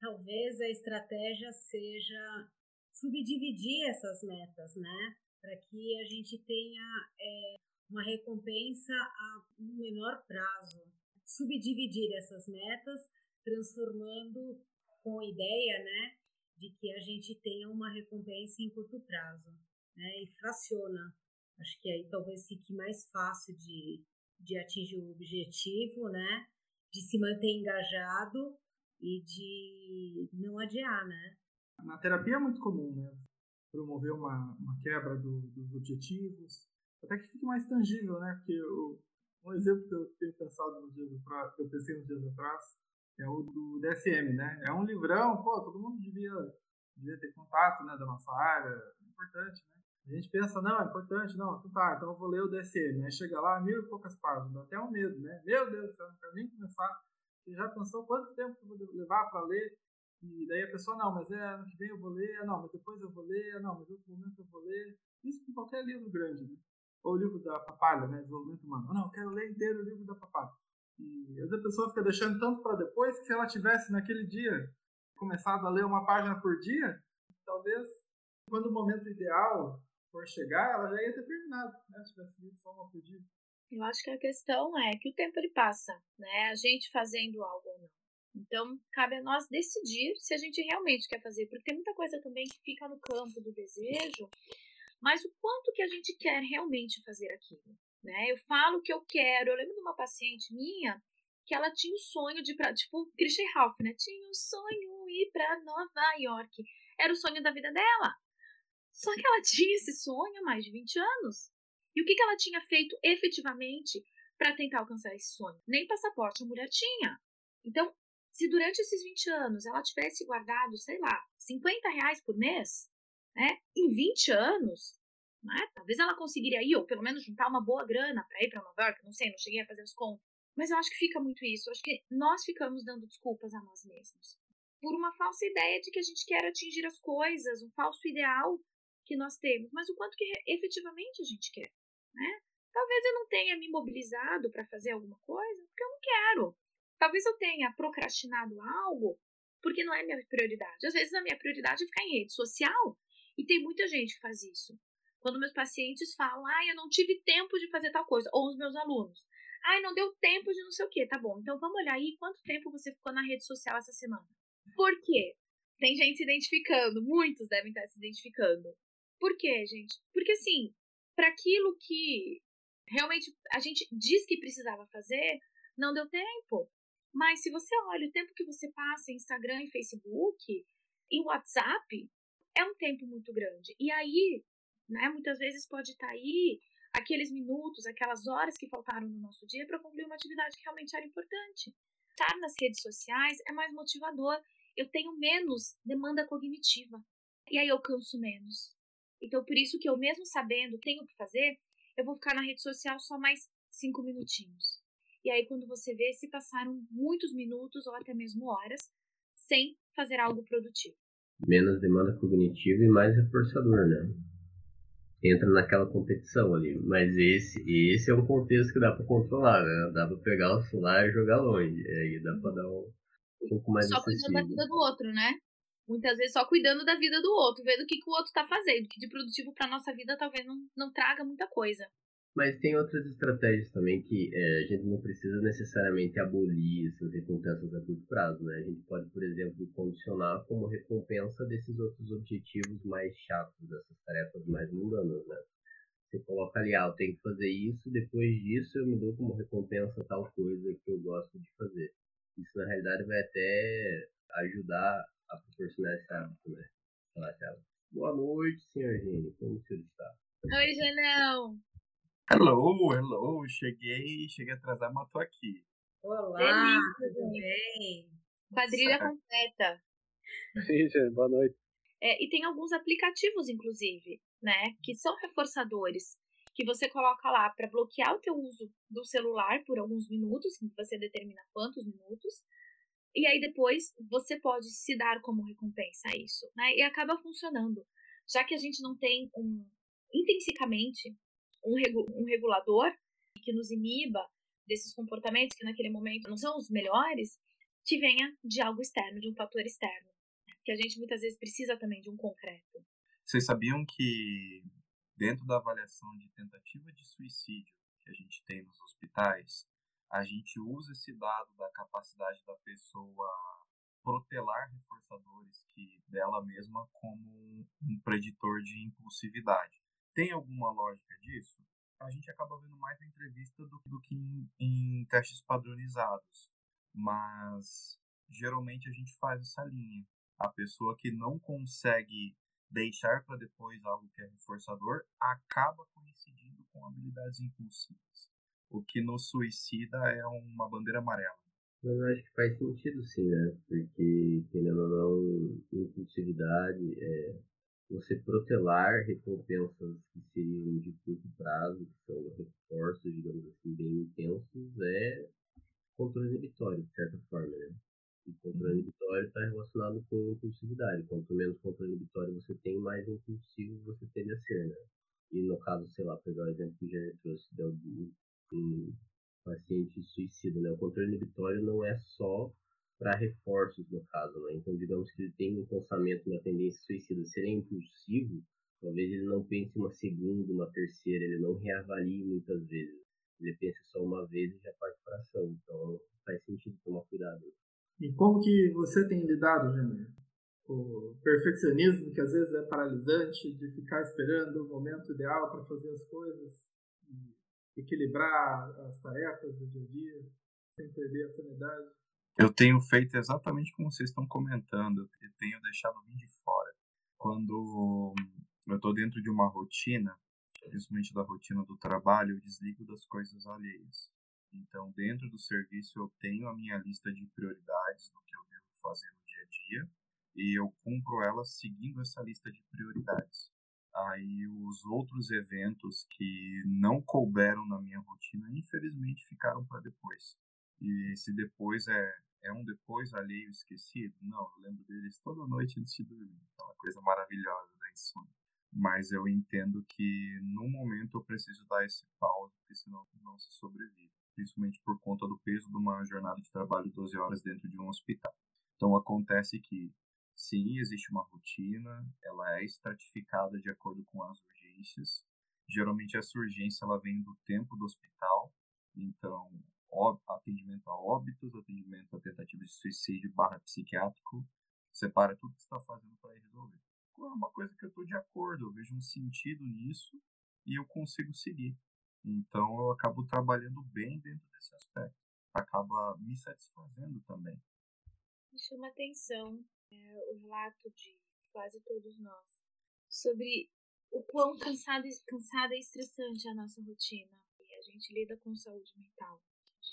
Talvez a estratégia seja subdividir essas metas, né? Para que a gente tenha é, uma recompensa a um menor prazo. Subdividir essas metas, transformando com a ideia, né, de que a gente tenha uma recompensa em curto prazo, né? E fraciona. Acho que aí talvez fique mais fácil de, de atingir o objetivo, né? De se manter engajado e de não adiar, né? Na terapia é muito comum, né? Promover uma, uma quebra do, dos objetivos, até que fique mais tangível, né? Porque eu, um exemplo que eu tenho pensado nos dias que eu pensei nos dias atrás, é o do DSM, né? É um livrão, pô, todo mundo devia, devia ter contato, né, da nossa área, é importante, né? A gente pensa, não, é importante, não, então tá, então eu vou ler o DSM. Aí chega lá, mil e poucas páginas, dá até um medo, né? Meu Deus do céu, não quero nem começar. Você já pensou quanto tempo eu vou levar para ler? E daí a pessoa, não, mas é ano que vem eu vou ler, não, mas depois eu vou ler, não, mas outro momento eu vou ler. Isso com qualquer livro grande, né? Ou o livro da Papalha, né? Desenvolvimento humano. Não, eu quero ler inteiro o livro da Papalha. E às vezes a pessoa fica deixando tanto para depois que se ela tivesse naquele dia começado a ler uma página por dia, talvez quando o momento ideal for chegar, ela já ia ter terminado, né? Se tivesse lido só uma por dia. Eu acho que a questão é que o tempo ele passa, né? A gente fazendo algo ou não. Então, cabe a nós decidir se a gente realmente quer fazer, porque tem muita coisa também que fica no campo do desejo, mas o quanto que a gente quer realmente fazer aquilo, né? Eu falo que eu quero. Eu lembro de uma paciente minha que ela tinha o sonho de ir pra, tipo, Christian Ralph, né? Tinha o sonho ir para Nova York. Era o sonho da vida dela. Só que ela tinha esse sonho há mais de 20 anos. E o que, que ela tinha feito efetivamente para tentar alcançar esse sonho? Nem passaporte a mulher tinha. Então, se durante esses 20 anos ela tivesse guardado, sei lá, 50 reais por mês, né? Em 20 anos, Né? Talvez ela conseguiria ir, ou pelo menos juntar uma boa grana para ir para Nova York, não sei, não cheguei a fazer as contas. Mas eu acho que fica muito isso. Eu acho que nós ficamos dando desculpas a nós mesmos. Por uma falsa ideia de que a gente quer atingir as coisas, um falso ideal que nós temos, mas o quanto que efetivamente a gente quer, né? Talvez eu não tenha me mobilizado para fazer alguma coisa porque eu não quero. Talvez eu tenha procrastinado algo porque não é minha prioridade. Às vezes a minha prioridade é ficar em rede social e tem muita gente que faz isso. Quando meus pacientes falam, ah, eu não tive tempo de fazer tal coisa, ou os meus alunos, ah, não deu tempo de não sei o que, tá bom. Então vamos olhar aí quanto tempo você ficou na rede social essa semana. Por quê? Tem gente se identificando, muitos devem estar se identificando. Por quê, gente? Porque assim, para aquilo que realmente a gente diz que precisava fazer, não deu tempo. Mas se você olha o tempo que você passa em Instagram e Facebook, em WhatsApp, é um tempo muito grande. E aí, né, muitas vezes pode estar tá aí aqueles minutos, aquelas horas que faltaram no nosso dia para cumprir uma atividade que realmente era importante. Estar nas redes sociais é mais motivador. Eu tenho menos demanda cognitiva. E aí eu canso menos. Então, por isso que eu, mesmo sabendo tenho que fazer, eu vou ficar na rede social só mais cinco minutinhos. E aí, quando você vê, se passaram muitos minutos ou até mesmo horas sem fazer algo produtivo. Menos demanda cognitiva e mais reforçador, né? Entra naquela competição ali. Mas esse, esse é um contexto que dá para controlar, né? Dá para pegar o celular e jogar longe. Aí dá para dar um, um pouco mais Só cuidando da vida do outro, né? muitas vezes só cuidando da vida do outro, vendo o que, que o outro está fazendo, que de produtivo para nossa vida talvez não, não traga muita coisa. Mas tem outras estratégias também que é, a gente não precisa necessariamente abolir essas recompensas a curto prazo, né? A gente pode, por exemplo, condicionar como recompensa desses outros objetivos mais chatos, dessas tarefas mais mundanas, né? Você coloca ali, ah, eu tenho que fazer isso, depois disso eu me dou como recompensa tal coisa que eu gosto de fazer. Isso, na realidade, vai até ajudar a proporcionar esse hábito, né? Falar assim, boa noite, senhor Gênio, como o senhor está? Oi, Janão. Hello, hello, cheguei, cheguei atrasado, mas tô aqui. Olá, Delícia, tudo bem? Quadrilha completa. Sim, gente, boa noite. É, e tem alguns aplicativos, inclusive, né, que são reforçadores, que você coloca lá para bloquear o teu uso do celular por alguns minutos, que você determina quantos minutos, e aí depois você pode se dar como recompensa a isso, né? E acaba funcionando. Já que a gente não tem um intrinsecamente um, regu um regulador que nos iniba desses comportamentos que naquele momento não são os melhores, que venha de algo externo, de um fator externo. Que a gente muitas vezes precisa também de um concreto. Vocês sabiam que dentro da avaliação de tentativa de suicídio que a gente tem nos hospitais, a gente usa esse dado da capacidade da pessoa protelar reforçadores que dela mesma como um preditor de impulsividade. Tem alguma lógica disso? A gente acaba vendo mais na entrevista do, do que em, em testes padronizados, mas geralmente a gente faz essa linha. A pessoa que não consegue deixar para depois algo que é reforçador acaba coincidindo com habilidades impulsivas o que no suicida é uma bandeira amarela. Mas eu acho que faz sentido sim, né? Porque, querendo ou não, impulsividade é você protelar recompensas que seriam de curto prazo, que são reforços, digamos assim, bem intensos, é controle inibitório, de certa forma, né? E controle inibitório está relacionado com impulsividade. Quanto menos controle inibitório você tem, mais impulsivo você tende a ser, né? E no caso, sei lá, pegar o exemplo que o Jair trouxe, deu um paciente suicida, né? O controle inibitório não é só para reforços no caso, né? Então, digamos que ele tem um pensamento, uma tendência suicida, se ele é impulsivo, talvez ele não pense uma segunda, uma terceira, ele não reavalie muitas vezes. Ele pensa só uma vez e já parte para ação. Então, faz sentido tomar cuidado. E como que você tem lidado, Renan? O perfeccionismo, que às vezes é paralisante, de ficar esperando o momento ideal para fazer as coisas equilibrar as tarefas do dia a dia, sem perder a sanidade? Eu tenho feito exatamente como vocês estão comentando. Eu tenho deixado vir de fora. Quando eu estou dentro de uma rotina, principalmente da rotina do trabalho, eu desligo das coisas alheias. Então, dentro do serviço, eu tenho a minha lista de prioridades do que eu devo fazer no dia a dia e eu cumpro elas seguindo essa lista de prioridades. Aí os outros eventos que não couberam na minha rotina, infelizmente ficaram para depois. E se depois é, é um depois alheio esquecido, não, eu lembro deles toda noite antes de dormir. Aquela coisa maravilhosa da insônia. Mas eu entendo que no momento eu preciso dar esse pausa, porque senão não se sobrevive. Principalmente por conta do peso de uma jornada de trabalho de 12 horas dentro de um hospital. Então acontece que sim, existe uma rotina, ela é estratificada de acordo com as urgências. Geralmente essa urgência ela vem do tempo do hospital, então atendimento a óbitos, atendimento a tentativa de suicídio barra psiquiátrico, separa tudo que está fazendo para resolver. É uma coisa que eu estou de acordo, eu vejo um sentido nisso e eu consigo seguir. Então eu acabo trabalhando bem dentro desse aspecto. Acaba me satisfazendo também. Me chama atenção é, o relato de quase todos nós sobre o quão cansada, cansada e estressante é a nossa rotina. E a gente lida com saúde mental,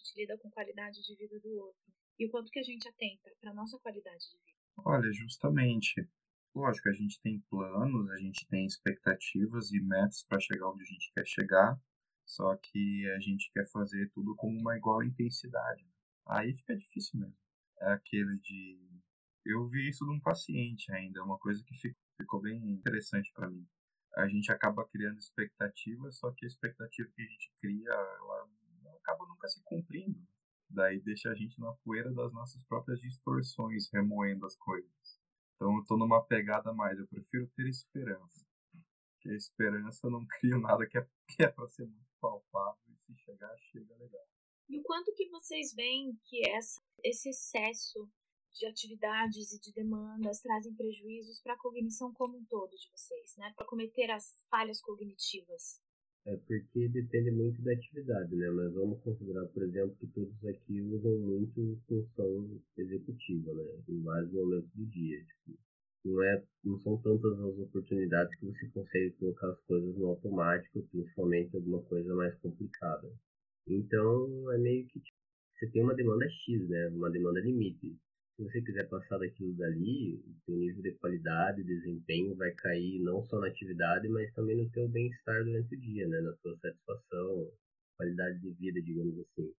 gente lida com qualidade de vida do outro. E o quanto que a gente atenta para nossa qualidade de vida. Olha, justamente. Lógico, a gente tem planos, a gente tem expectativas e metas para chegar onde a gente quer chegar, só que a gente quer fazer tudo com uma igual intensidade. Aí fica difícil mesmo. É aquele de eu vi isso de um paciente ainda, é uma coisa que ficou bem interessante para mim. A gente acaba criando expectativas, só que a expectativa que a gente cria, ela nunca se cumprindo. Daí deixa a gente na poeira das nossas próprias distorções, remoendo as coisas. Então eu tô numa pegada mais, eu prefiro ter esperança. Porque a esperança não cria nada que é, que é pra ser muito palpável e se chegar, chega legal. E o quanto que vocês veem que essa, esse excesso de atividades e de demandas trazem prejuízos para a cognição como um todo de vocês, né? Para cometer as falhas cognitivas. É porque depende muito da atividade, né? Mas vamos considerar, por exemplo, que todos aqui usam muito função executiva, né? Em vários momentos do dia. Tipo, não, é, não são tantas as oportunidades que você consegue colocar as coisas no automático, principalmente alguma coisa mais complicada. Então, é meio que tipo, você tem uma demanda X, né? Uma demanda limite se você quiser passar daquilo dali, o seu nível de qualidade, desempenho vai cair não só na atividade, mas também no teu bem-estar durante o dia, né? Na tua satisfação, qualidade de vida, digamos assim.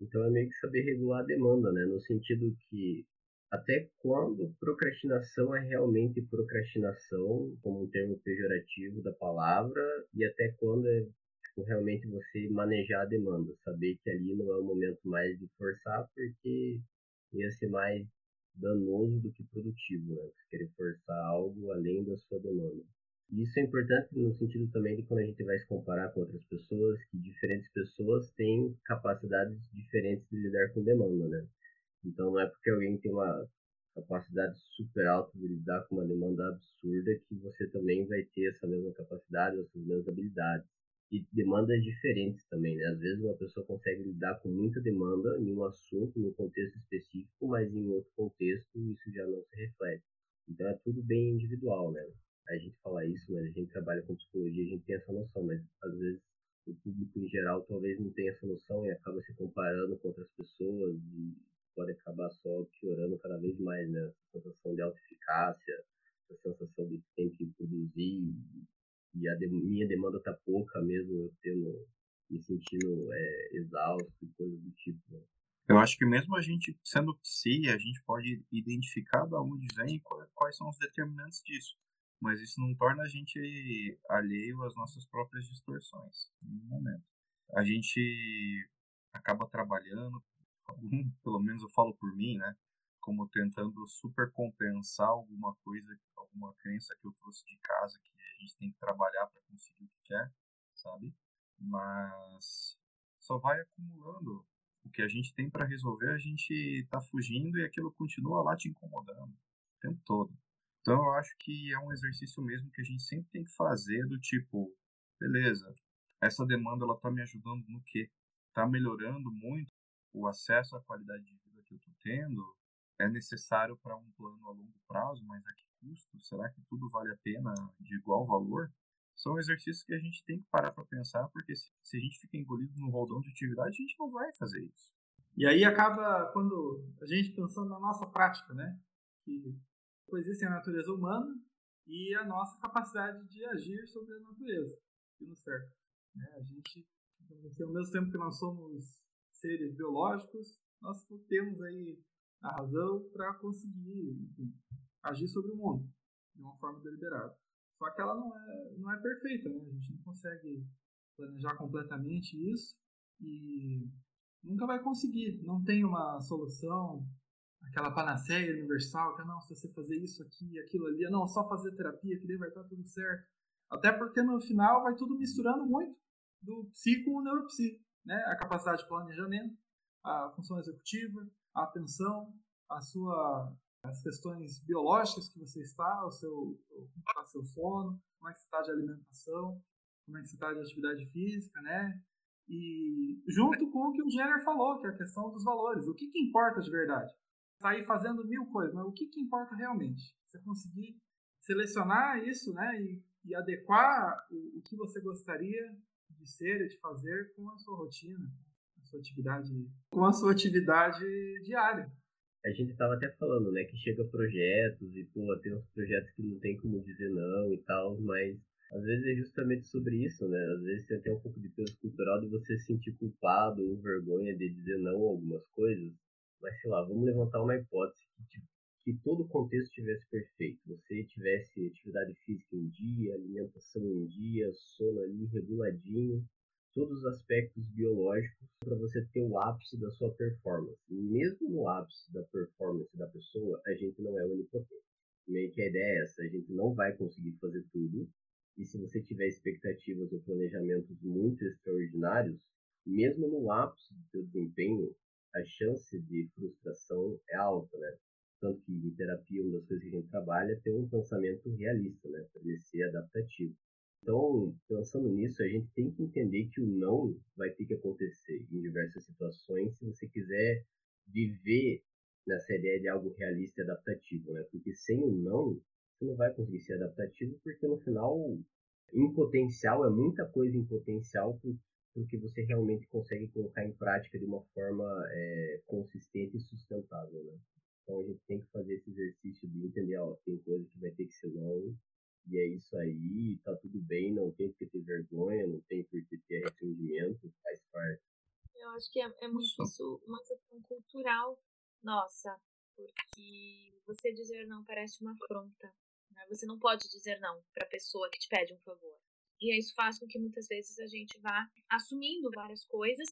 Então é meio que saber regular a demanda, né? No sentido que até quando procrastinação é realmente procrastinação, como um termo pejorativo da palavra, e até quando é tipo, realmente você manejar a demanda, saber que ali não é o momento mais de forçar, porque ia ser mais danoso do que produtivo, né? Você querer forçar algo além da sua demanda. Isso é importante no sentido também de quando a gente vai se comparar com outras pessoas, que diferentes pessoas têm capacidades diferentes de lidar com demanda, né? Então não é porque alguém tem uma capacidade super alta de lidar com uma demanda absurda que você também vai ter essa mesma capacidade, essas mesmas habilidades e demandas diferentes também, né? Às vezes uma pessoa consegue lidar com muita demanda em um assunto, num contexto específico, mas em outro contexto isso já não se reflete. Então é tudo bem individual, né? A gente fala isso, mas a gente trabalha com psicologia, a gente tem essa noção, mas às vezes o público em geral talvez não tenha essa noção e acaba se comparando com outras pessoas e pode acabar só piorando cada vez mais, né? Essa sensação de autoeficácia, essa sensação de que tem que produzir e a de, minha demanda tá pouca mesmo, eu tendo, me sentindo é, exausto e coisas do tipo. Né? Eu acho que mesmo a gente sendo psi, a gente pode identificar da onde vem e quais são os determinantes disso. Mas isso não torna a gente alheio às nossas próprias distorções, em nenhum momento. A gente acaba trabalhando, pelo menos eu falo por mim, né? Como tentando supercompensar alguma coisa, alguma crença que eu trouxe de casa que a gente tem que trabalhar para conseguir o que quer, sabe? Mas só vai acumulando. O que a gente tem para resolver, a gente tá fugindo e aquilo continua lá te incomodando o tempo todo. Então eu acho que é um exercício mesmo que a gente sempre tem que fazer do tipo, beleza, essa demanda ela tá me ajudando no quê? Tá melhorando muito o acesso à qualidade de vida que eu tô tendo? É necessário para um plano a longo prazo, mas aqui custo? Será que tudo vale a pena de igual valor? São exercícios que a gente tem que parar para pensar, porque se, se a gente fica engolido no roldão de atividade, a gente não vai fazer isso. E aí acaba quando a gente pensando na nossa prática, né? Que existem a natureza humana e a nossa capacidade de agir sobre a natureza que nos. Né? A gente, assim, ao mesmo tempo que nós somos seres biológicos, nós temos aí a razão para conseguir enfim, agir sobre o mundo de uma forma deliberada. Só que ela não é, não é perfeita, né? A gente não consegue planejar completamente isso e nunca vai conseguir. Não tem uma solução, aquela panaceia universal, que não, se você fazer isso aqui e aquilo ali, não, só fazer terapia que daí vai estar tudo certo. Até porque no final vai tudo misturando muito do psi com o neuropsi, né? A capacidade de planejamento, a função executiva, a atenção, a sua as questões biológicas que você está, o seu, como está seu sono, como é que você está de alimentação, como é que você está de atividade física, né? E junto com o que o Jenner falou, que é a questão dos valores. O que, que importa de verdade? Sair tá fazendo mil coisas, mas o que, que importa realmente? Você conseguir selecionar isso, né? E, e adequar o, o que você gostaria de ser e de fazer com a sua rotina, sua atividade, com a sua atividade diária a gente estava até falando, né, que chega projetos e, pô, tem uns projetos que não tem como dizer não e tal, mas às vezes é justamente sobre isso, né? Às vezes tem até um pouco de peso cultural de você se sentir culpado ou vergonha de dizer não a algumas coisas, mas sei lá, vamos levantar uma hipótese que, que todo o contexto tivesse perfeito. Você tivesse atividade física em dia, alimentação em dia, sono ali reguladinho, todos os aspectos biológicos para você ter o ápice da sua performance. E mesmo no ápice da performance da pessoa, a gente não é onipotente. Meio que a ideia é essa, a gente não vai conseguir fazer tudo. E se você tiver expectativas ou planejamentos muito extraordinários, mesmo no ápice do seu desempenho, a chance de frustração é alta, né? Tanto que em terapia, uma das coisas que a gente trabalha é ter um pensamento realista, né? Para ele ser adaptativo. Então, pensando nisso, a gente tem que entender que o não vai ter que acontecer em diversas situações se você quiser viver nessa ideia de algo realista e adaptativo, né? Porque sem o não, você não vai conseguir ser adaptativo, porque no final, em potencial, é muita coisa em potencial porque você realmente consegue colocar em prática de uma forma é, consistente e sustentável, né? Então a gente tem que fazer esse exercício de entender, ó, tem coisa que vai ter que ser não, e é isso aí, tá tudo bem, não tem por que ter vergonha, não tem por que ter arrependimento, faz parte. Eu acho que é, é muito isso, uma questão cultural nossa, porque você dizer não parece uma afronta. Né? Você não pode dizer não para a pessoa que te pede um favor. E isso faz com que muitas vezes a gente vá assumindo várias coisas,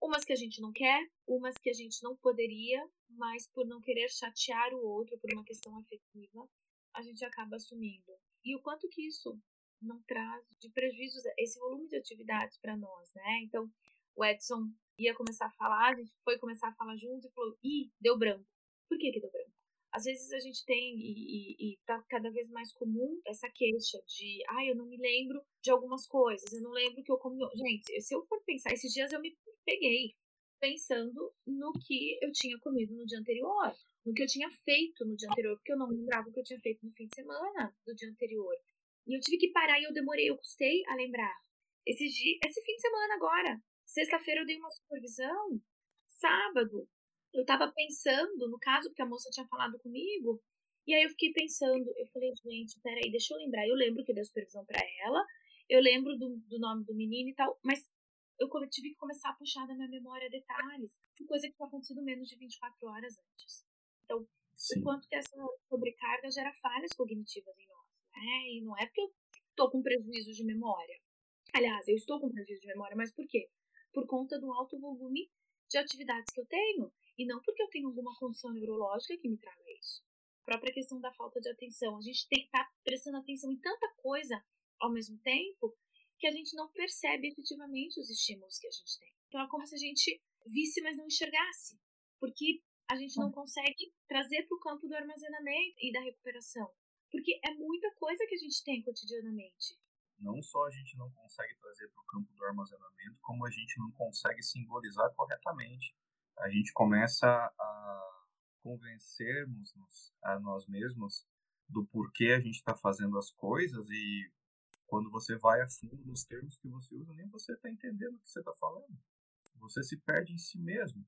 umas que a gente não quer, umas que a gente não poderia, mas por não querer chatear o outro por uma questão afetiva, a gente acaba assumindo e o quanto que isso não traz de prejuízos esse volume de atividades para nós, né? Então, o Edson ia começar a falar, a gente foi começar a falar junto e falou: ih, deu branco. Por que, que deu branco? Às vezes a gente tem, e, e, e tá cada vez mais comum, essa queixa de, ai, ah, eu não me lembro de algumas coisas, eu não lembro que eu comi. Gente, se eu for pensar, esses dias eu me peguei pensando no que eu tinha comido no dia anterior no que eu tinha feito no dia anterior, porque eu não lembrava o que eu tinha feito no fim de semana do dia anterior. E eu tive que parar e eu demorei, eu custei a lembrar. Esse, dia, esse fim de semana agora, sexta-feira eu dei uma supervisão, sábado eu tava pensando, no caso, porque a moça tinha falado comigo, e aí eu fiquei pensando, eu falei, gente, peraí, deixa eu lembrar. Eu lembro que eu dei supervisão para ela, eu lembro do, do nome do menino e tal, mas eu tive que começar a puxar da minha memória detalhes, coisa que tinha acontecido menos de 24 horas antes. Então, Sim. o quanto que essa sobrecarga gera falhas cognitivas em nós, né? E não é porque eu estou com prejuízo de memória. Aliás, eu estou com prejuízo de memória, mas por quê? Por conta do alto volume de atividades que eu tenho. E não porque eu tenho alguma condição neurológica que me traga isso. A própria questão da falta de atenção. A gente tem que estar tá prestando atenção em tanta coisa ao mesmo tempo que a gente não percebe efetivamente os estímulos que a gente tem. Então é como se a gente visse, mas não enxergasse. Porque a gente não consegue trazer para o campo do armazenamento e da recuperação. Porque é muita coisa que a gente tem cotidianamente. Não só a gente não consegue trazer para o campo do armazenamento, como a gente não consegue simbolizar corretamente. A gente começa a convencermos a nós mesmos do porquê a gente está fazendo as coisas e quando você vai a fundo nos termos que você usa, nem você está entendendo o que você está falando. Você se perde em si mesmo.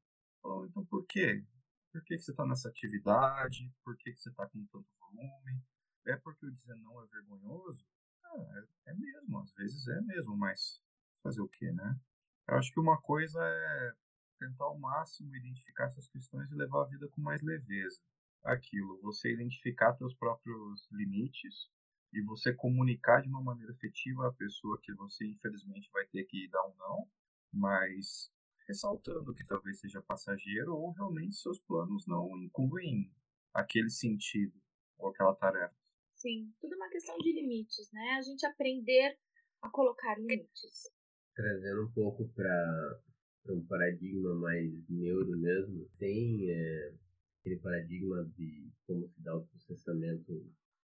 Então, por quê? Por que, que você está nessa atividade, por que, que você está com tanto volume, é porque o dizer não é vergonhoso? Ah, é, é mesmo, às vezes é mesmo, mas fazer o quê, né? Eu acho que uma coisa é tentar ao máximo identificar essas questões e levar a vida com mais leveza. Aquilo, você identificar seus próprios limites e você comunicar de uma maneira efetiva à pessoa que você infelizmente vai ter que dar um não, mas ressaltando que talvez seja passageiro ou realmente seus planos não incluem aquele sentido ou aquela tarefa. Sim, tudo é uma questão de limites, né? A gente aprender a colocar limites. Trazendo um pouco para um paradigma mais neuro mesmo, tem é, aquele paradigma de como se dá o processamento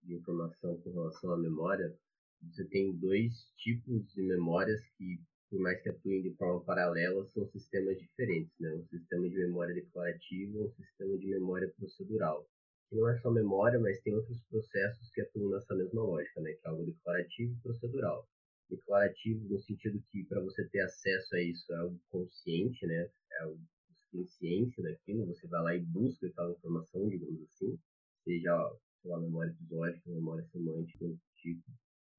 de informação com relação à memória. Você tem dois tipos de memórias que, por mais que atuem de forma paralela, são sistemas diferentes, né? Um sistema de memória declarativa e um sistema de memória procedural que não é só memória, mas tem outros processos que atuam nessa mesma lógica, né? Que é algo declarativo e procedural. Declarativo no sentido que para você ter acesso a isso é algo consciente, né? É algo tem ciência daquilo, você vai lá e busca aquela informação, digamos assim, seja lá, memória episódica, memória semântica, tipo.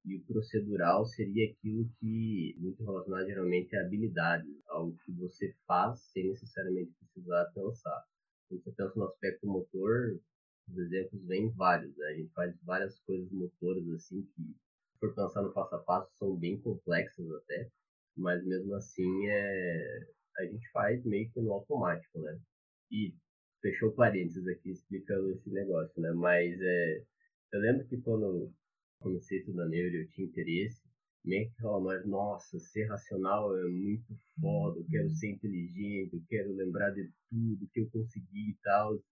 E o procedural seria aquilo que, muito relacionado geralmente a habilidades, algo que você faz sem necessariamente precisar pensar. Quando você pensa no aspecto motor, os exemplos vêm vários, né? A gente faz várias coisas motoras assim que, for pensar no passo a passo, são bem complexas até, mas mesmo assim é a gente faz meio que no automático, né? E fechou parênteses aqui explicando esse negócio, né? Mas é, eu lembro que quando comecei a estudar neuro eu tinha interesse, meio que falava, mas nossa, ser racional é muito foda, eu quero ser inteligente, eu quero lembrar de tudo que eu consegui e tal.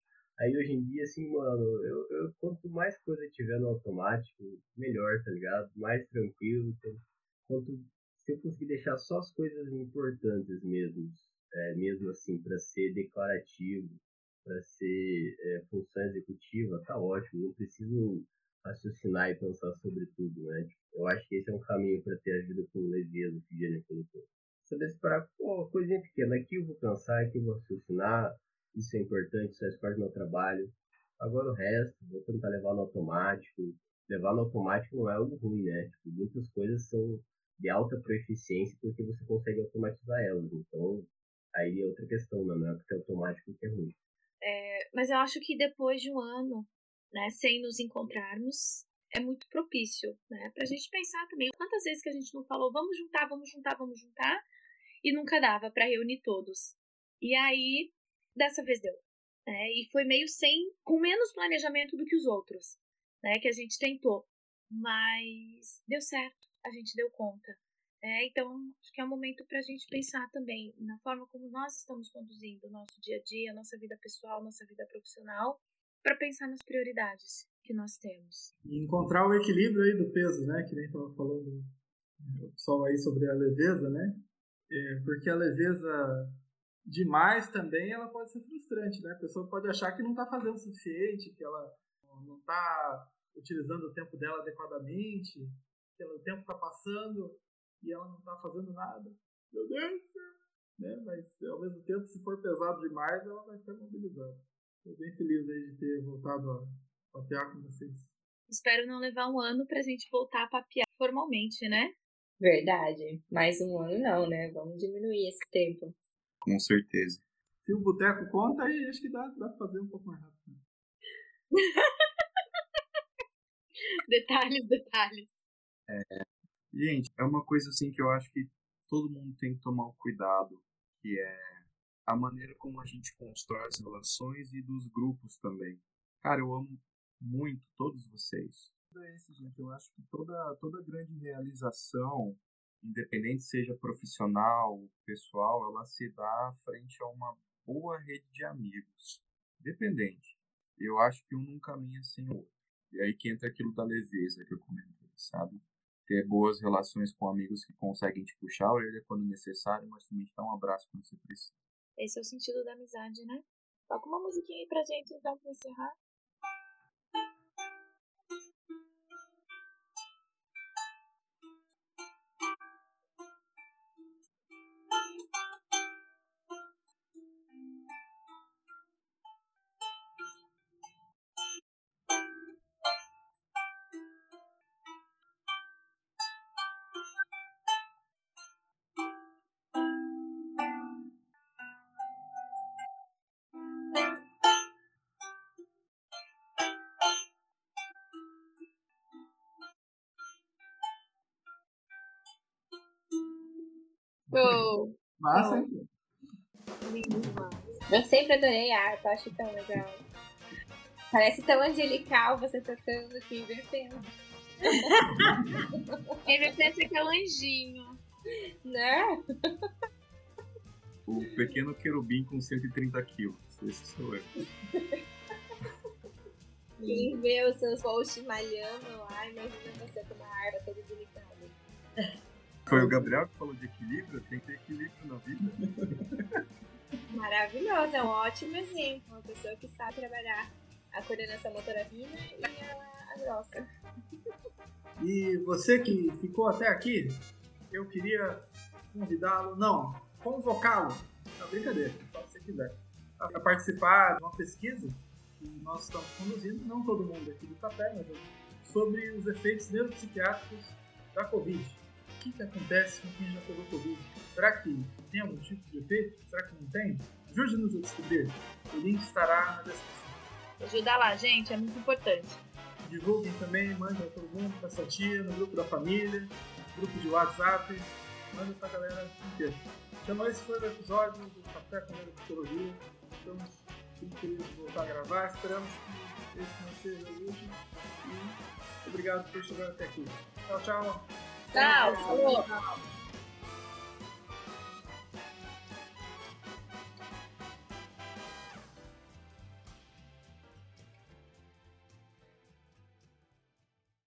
Aí hoje em dia, assim, mano, eu, eu quanto mais coisa tiver no automático, melhor, tá ligado? Mais tranquilo. Tá? Quanto, se eu conseguir deixar só as coisas importantes mesmo, é, mesmo assim, para ser declarativo, para ser é, função executiva, tá ótimo. Não preciso raciocinar e pensar sobre tudo, né? Tipo, eu acho que esse é um caminho para ter a vida com leveza, que Jenny colocou. Saber separar, pô, coisinha pequena, aqui eu vou pensar, aqui eu vou raciocinar, isso é importante, isso faz parte do meu trabalho. Agora o resto, vou tentar levar no automático. Levar no automático não é algo ruim, né? Tipo, muitas coisas são de alta proeficiência porque você consegue automatizar elas. Então, aí é outra questão, né? não é porque é automático que é ruim. É, mas eu acho que depois de um ano, né, sem nos encontrarmos, é muito propício, né? Pra gente pensar também quantas vezes que a gente não falou, vamos juntar, vamos juntar, vamos juntar, e nunca dava para reunir todos. E aí dessa vez deu. Né? E foi meio sem, com menos planejamento do que os outros, né? Que a gente tentou. Mas deu certo, a gente deu conta. É, então, acho que é um momento para a gente pensar também na forma como nós estamos conduzindo o nosso dia a dia, nossa vida pessoal, nossa vida profissional, para pensar nas prioridades que nós temos. E encontrar o equilíbrio aí do peso, né? Que nem estava falando o pessoal aí sobre a leveza, né? É, porque a leveza demais também, ela pode ser frustrante, né? A pessoa pode achar que não está fazendo o suficiente, que ela não está utilizando o tempo dela adequadamente, que o tempo está passando e ela não está fazendo nada. Meu Deus! Né? Mas, ao mesmo tempo, se for pesado demais, ela vai ficar mobilizada. Estou bem feliz aí de ter voltado a papear com vocês. Espero não levar um ano para a gente voltar a papear formalmente, né? Verdade. Mais um ano não, né? Vamos diminuir esse tempo. Com certeza. Se o boteco conta, aí acho que dá, dá pra fazer um pouco mais rápido. detalhes, detalhes. É, gente, é uma coisa assim que eu acho que todo mundo tem que tomar cuidado, que é a maneira como a gente constrói as relações e dos grupos também. Cara, eu amo muito todos vocês. É isso, gente. Eu acho que toda, toda grande realização independente seja profissional pessoal, ela se dá frente a uma boa rede de amigos. Dependente. Eu acho que um não caminha sem o outro. E aí que entra aquilo da leveza que eu comentei, sabe? Ter boas relações com amigos que conseguem te puxar a orelha quando necessário, mas também te dar um abraço quando você precisa. Esse é o sentido da amizade, né? Toca uma musiquinha aí pra gente, então, pra encerrar. Massa, hein? lindo demais. Eu sempre adorei a harpa, acho tão legal. Parece tão angelical você tocando invertendo. Pensa que é o anjinho. Né? O pequeno querubim com 130 quilos. Esse sou eu. Quem vê os seus posts malhando lá, imagina você com uma harpa toda delicada. Foi o Gabriel que falou de equilíbrio? Tem que ter equilíbrio na vida. Maravilhoso, é um ótimo exemplo. Uma pessoa que sabe trabalhar a coordenação motora fina e a, a grossa. E você que ficou até aqui, eu queria convidá-lo, não, convocá-lo, não, brincadeira, só se você quiser, a participar de uma pesquisa que nós estamos conduzindo, não todo mundo aqui do Tapé, mas sobre os efeitos neuropsiquiátricos da Covid. O que, que acontece com quem já pegou Covid? Será que tem algum tipo de efeito? Será que não tem? Ajude-nos a descobrir. O link estará na descrição. Ajuda lá, gente, é muito importante. Divulguem também, mandem para todo mundo, para sua tia, no grupo da família, grupo de WhatsApp, manda pra galera inteira. Então esse foi o episódio do Café com Medo de Psicologia. Estamos muito felizes de voltar a gravar, esperamos que esse não seja o último. E obrigado por chegar até aqui. Tchau, tchau. Tchau, falou. Tchau.